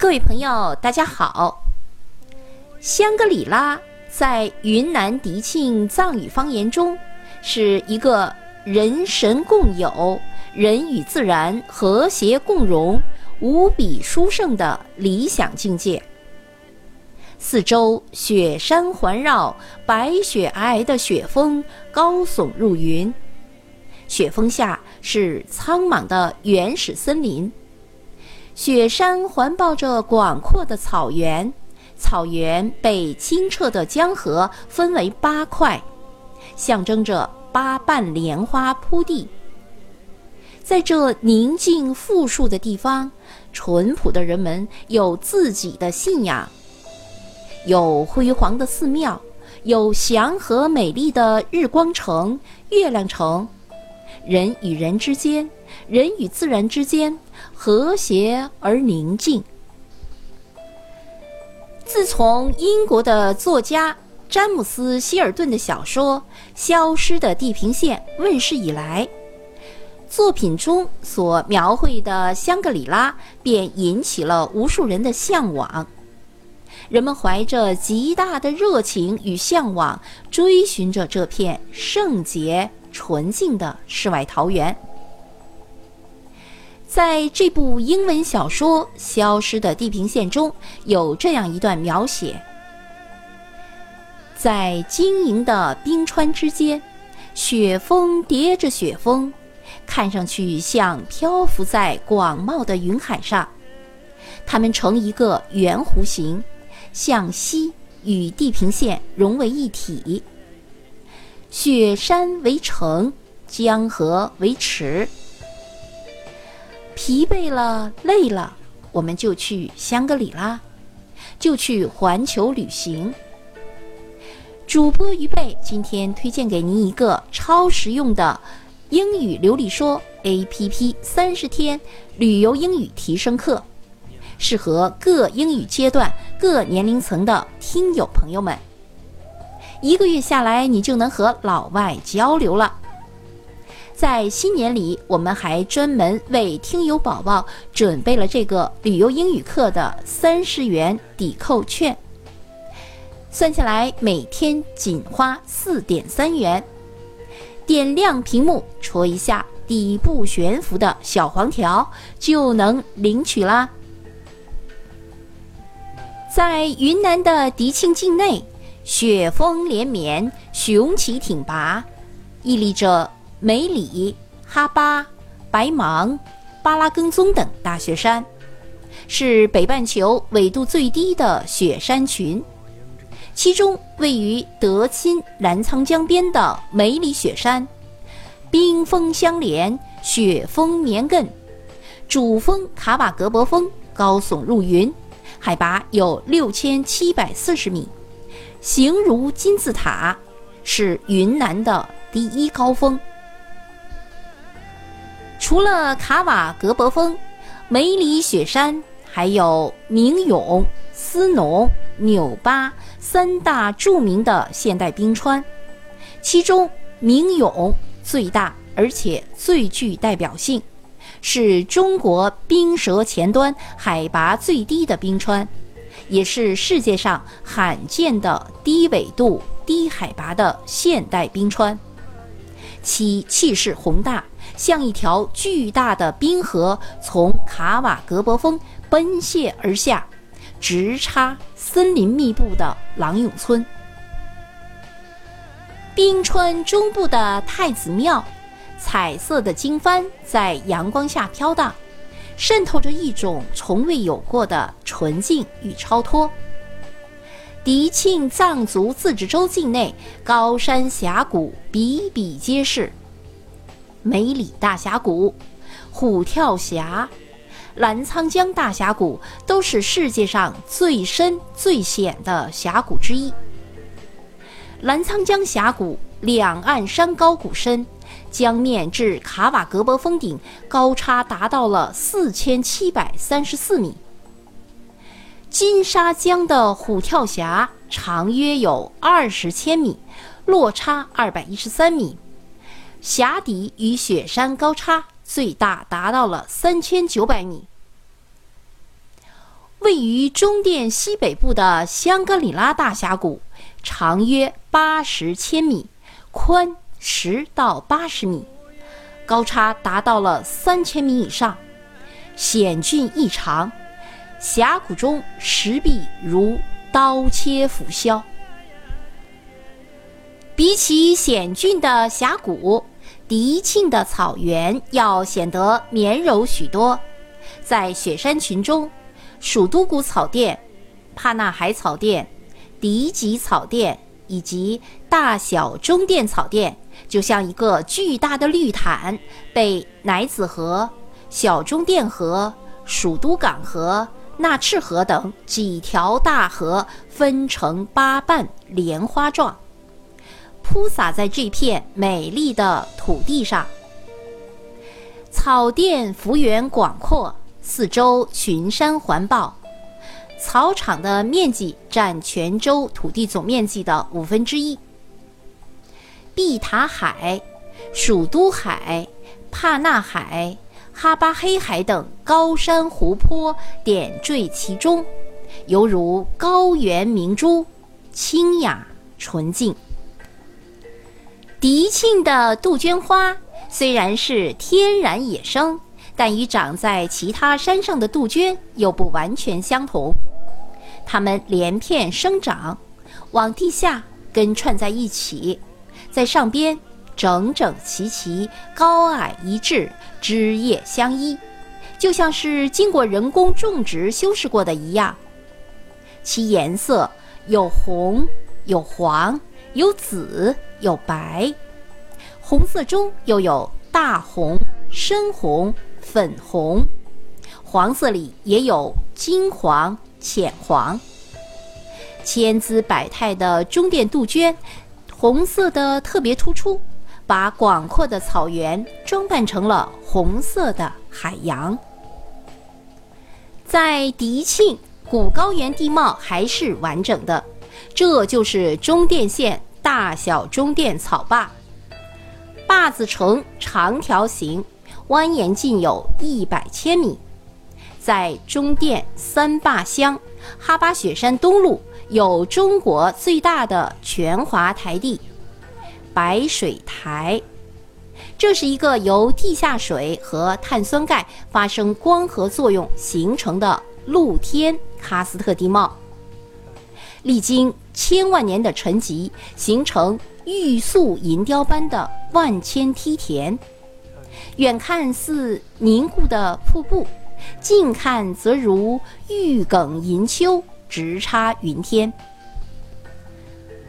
各位朋友，大家好。香格里拉在云南迪庆藏语方言中是一个人神共有、人与自然和谐共荣、无比殊胜的理想境界。四周雪山环绕，白雪皑皑的雪峰高耸入云，雪峰下是苍茫的原始森林。雪山环抱着广阔的草原，草原被清澈的江河分为八块，象征着八瓣莲花铺地。在这宁静富庶的地方，淳朴的人们有自己的信仰，有辉煌的寺庙，有祥和美丽的日光城、月亮城，人与人之间，人与自然之间。和谐而宁静。自从英国的作家詹姆斯·希尔顿的小说《消失的地平线》问世以来，作品中所描绘的香格里拉便引起了无数人的向往。人们怀着极大的热情与向往，追寻着这片圣洁纯净的世外桃源。在这部英文小说《消失的地平线》中有这样一段描写：在晶莹的冰川之间，雪峰叠着雪峰，看上去像漂浮在广袤的云海上。它们成一个圆弧形，向西与地平线融为一体。雪山为城，江河为池。疲惫了，累了，我们就去香格里拉，就去环球旅行。主播于贝今天推荐给您一个超实用的英语流利说 APP，三十天旅游英语提升课，适合各英语阶段、各年龄层的听友朋友们。一个月下来，你就能和老外交流了。在新年里，我们还专门为听友宝宝准备了这个旅游英语课的三十元抵扣券，算下来每天仅花四点三元。点亮屏幕，戳一下底部悬浮的小黄条，就能领取啦。在云南的迪庆境内，雪峰连绵，雄奇挺拔，屹立着。梅里、哈巴、白芒、巴拉根宗等大雪山，是北半球纬度最低的雪山群。其中位于德钦澜沧江边的梅里雪山，冰峰相连，雪峰绵亘，主峰卡瓦格博峰高耸入云，海拔有六千七百四十米，形如金字塔，是云南的第一高峰。除了卡瓦格博峰、梅里雪山，还有明永、斯农、纽巴三大著名的现代冰川。其中，明永最大，而且最具代表性，是中国冰舌前端海拔最低的冰川，也是世界上罕见的低纬度、低海拔的现代冰川。其气势宏大。像一条巨大的冰河从卡瓦格博峰奔泻而下，直插森林密布的郎永村。冰川中部的太子庙，彩色的经幡在阳光下飘荡，渗透着一种从未有过的纯净与超脱。迪庆藏族自治州境内高山峡谷比比皆是。梅里大峡谷、虎跳峡、澜沧江大峡谷都是世界上最深最险的峡谷之一。澜沧江峡谷两岸山高谷深，江面至卡瓦格博峰顶高差达到了四千七百三十四米。金沙江的虎跳峡长约有二十千米，落差二百一十三米。峡底与雪山高差最大达到了三千九百米。位于中甸西北部的香格里拉大峡谷，长约八十千米，宽十到八十米，高差达到了三千米以上，险峻异常。峡谷中石壁如刀切斧削。比起险峻的峡谷，迪庆的草原要显得绵柔许多。在雪山群中，蜀都古草甸、帕纳海草甸、迪吉草甸以及大小中甸草甸，就像一个巨大的绿毯，被乃子河、小中甸河、蜀都港河。纳赤河等几条大河分成八瓣，莲花状，铺洒在这片美丽的土地上。草甸幅员广阔，四周群山环抱，草场的面积占全州土地总面积的五分之一。碧塔海、蜀都海、帕纳海。哈巴黑海等高山湖泊点缀其中，犹如高原明珠，清雅纯净。迪庆的杜鹃花虽然是天然野生，但与长在其他山上的杜鹃又不完全相同。它们连片生长，往地下根串在一起，在上边。整整齐齐，高矮一致，枝叶相依，就像是经过人工种植修饰过的一样。其颜色有红，有黄，有紫，有白。红色中又有大红、深红、粉红，黄色里也有金黄、浅黄。千姿百态的中甸杜鹃，红色的特别突出。把广阔的草原装扮成了红色的海洋。在迪庆，古高原地貌还是完整的，这就是中甸县大小中甸草坝。坝子呈长条形，蜿蜒近有一百千米。在中甸三坝乡哈巴雪山东麓，有中国最大的全华台地。白水台，这是一个由地下水和碳酸钙发生光合作用形成的露天喀斯特地貌，历经千万年的沉积，形成玉塑银雕般的万千梯田。远看似凝固的瀑布，近看则如玉梗银丘，直插云天。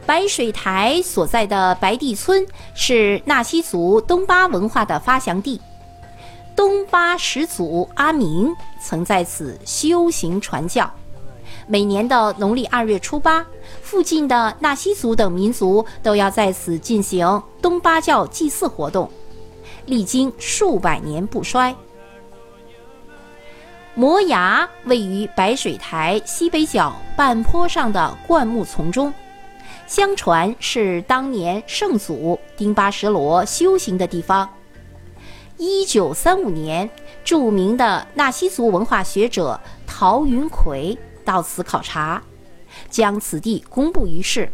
白水台所在的白地村是纳西族东巴文化的发祥地，东巴始祖阿明曾在此修行传教。每年的农历二月初八，附近的纳西族等民族都要在此进行东巴教祭祀活动，历经数百年不衰。摩崖位于白水台西北角半坡上的灌木丛中。相传是当年圣祖丁巴什罗修行的地方。一九三五年，著名的纳西族文化学者陶云奎到此考察，将此地公布于世。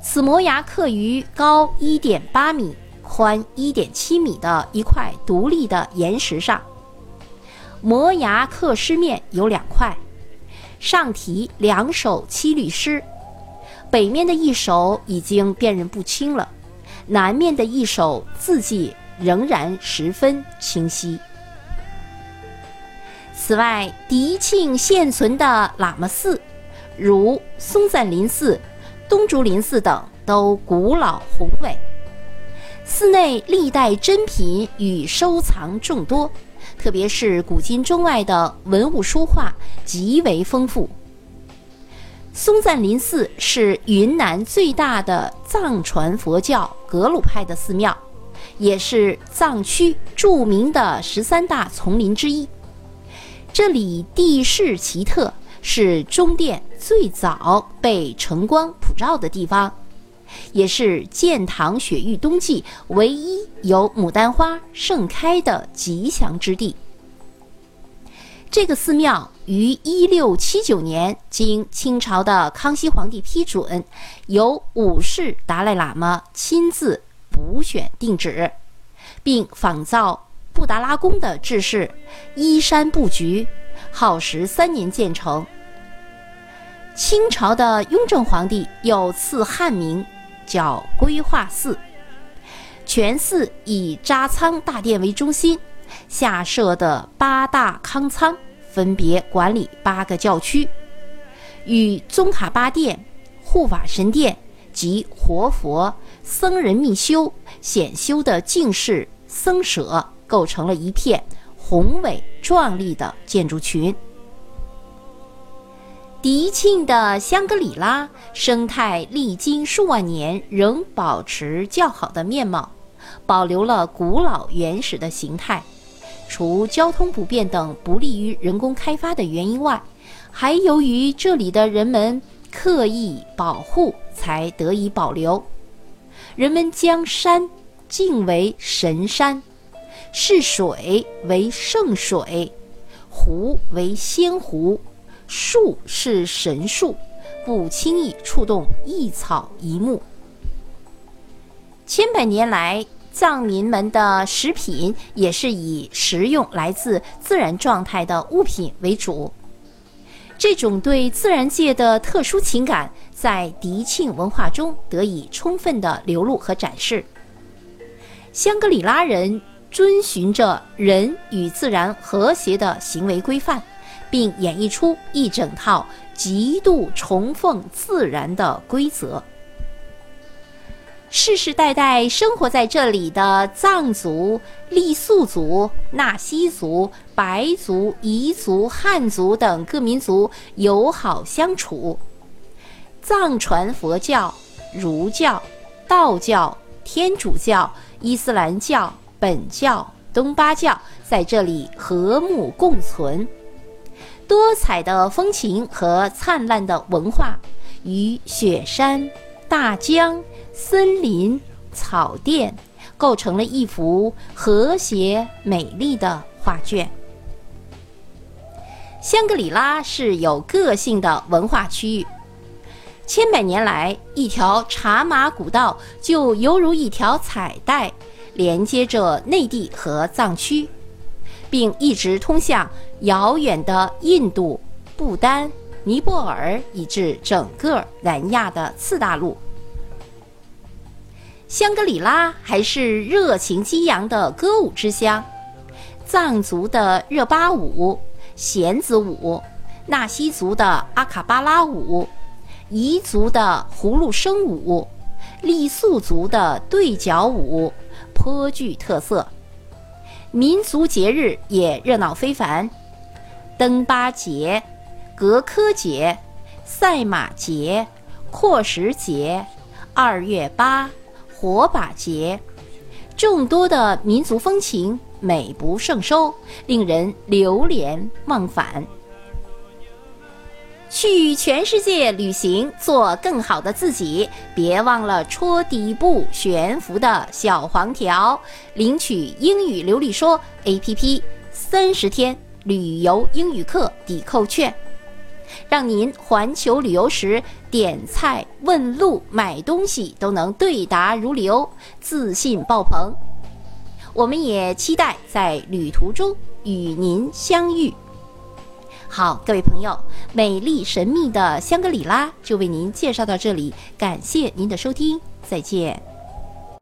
此摩崖刻于高一点八米、宽一点七米的一块独立的岩石上。摩崖刻诗面有两块，上题两首七律诗。北面的一首已经辨认不清了，南面的一首字迹仍然十分清晰。此外，迪庆现存的喇嘛寺，如松赞林寺、东竹林寺等，都古老宏伟。寺内历代珍品与收藏众多，特别是古今中外的文物书画极为丰富。松赞林寺是云南最大的藏传佛教格鲁派的寺庙，也是藏区著名的十三大丛林之一。这里地势奇特，是中殿最早被晨光普照的地方，也是建塘雪域冬季唯一有牡丹花盛开的吉祥之地。这个寺庙于一六七九年经清朝的康熙皇帝批准，由五世达赖喇嘛亲自补选定址，并仿造布达拉宫的制式，依山布局，耗时三年建成。清朝的雍正皇帝又赐汉名，叫规划寺。全寺以扎仓大殿为中心，下设的八大康仓分别管理八个教区，与宗喀巴殿、护法神殿及活佛、僧人密修、显修的净室、僧舍构成了一片宏伟壮丽的建筑群。迪庆的香格里拉生态历经数万年仍保持较好的面貌，保留了古老原始的形态。除交通不便等不利于人工开发的原因外，还由于这里的人们刻意保护才得以保留。人们将山敬为神山，是水为圣水，湖为仙湖。树是神树，不轻易触动一草一木。千百年来，藏民们的食品也是以食用来自自然状态的物品为主。这种对自然界的特殊情感，在迪庆文化中得以充分的流露和展示。香格里拉人遵循着人与自然和谐的行为规范。并演绎出一整套极度崇奉自然的规则。世世代代生活在这里的藏族、傈僳族、纳西族、白族、彝族、汉族等各民族友好相处。藏传佛教、儒教、道教、天主教、伊斯兰教、本教、东巴教在这里和睦共存。多彩的风情和灿烂的文化，与雪山、大江、森林、草甸，构成了一幅和谐美丽的画卷。香格里拉是有个性的文化区域，千百年来，一条茶马古道就犹如一条彩带，连接着内地和藏区。并一直通向遥远的印度、不丹、尼泊尔，以至整个南亚的次大陆。香格里拉还是热情激扬的歌舞之乡，藏族的热巴舞、弦子舞，纳西族的阿卡巴拉舞，彝族的葫芦笙舞，傈僳族的对角舞，颇具特色。民族节日也热闹非凡，登巴节、格科节、赛马节、阔什节、二月八、火把节，众多的民族风情美不胜收，令人流连忘返。去全世界旅行，做更好的自己。别忘了戳底部悬浮的小黄条，领取英语流利说 APP 三十天旅游英语课抵扣券，让您环球旅游时点菜、问路、买东西都能对答如流，自信爆棚。我们也期待在旅途中与您相遇。好，各位朋友，美丽神秘的香格里拉就为您介绍到这里，感谢您的收听，再见。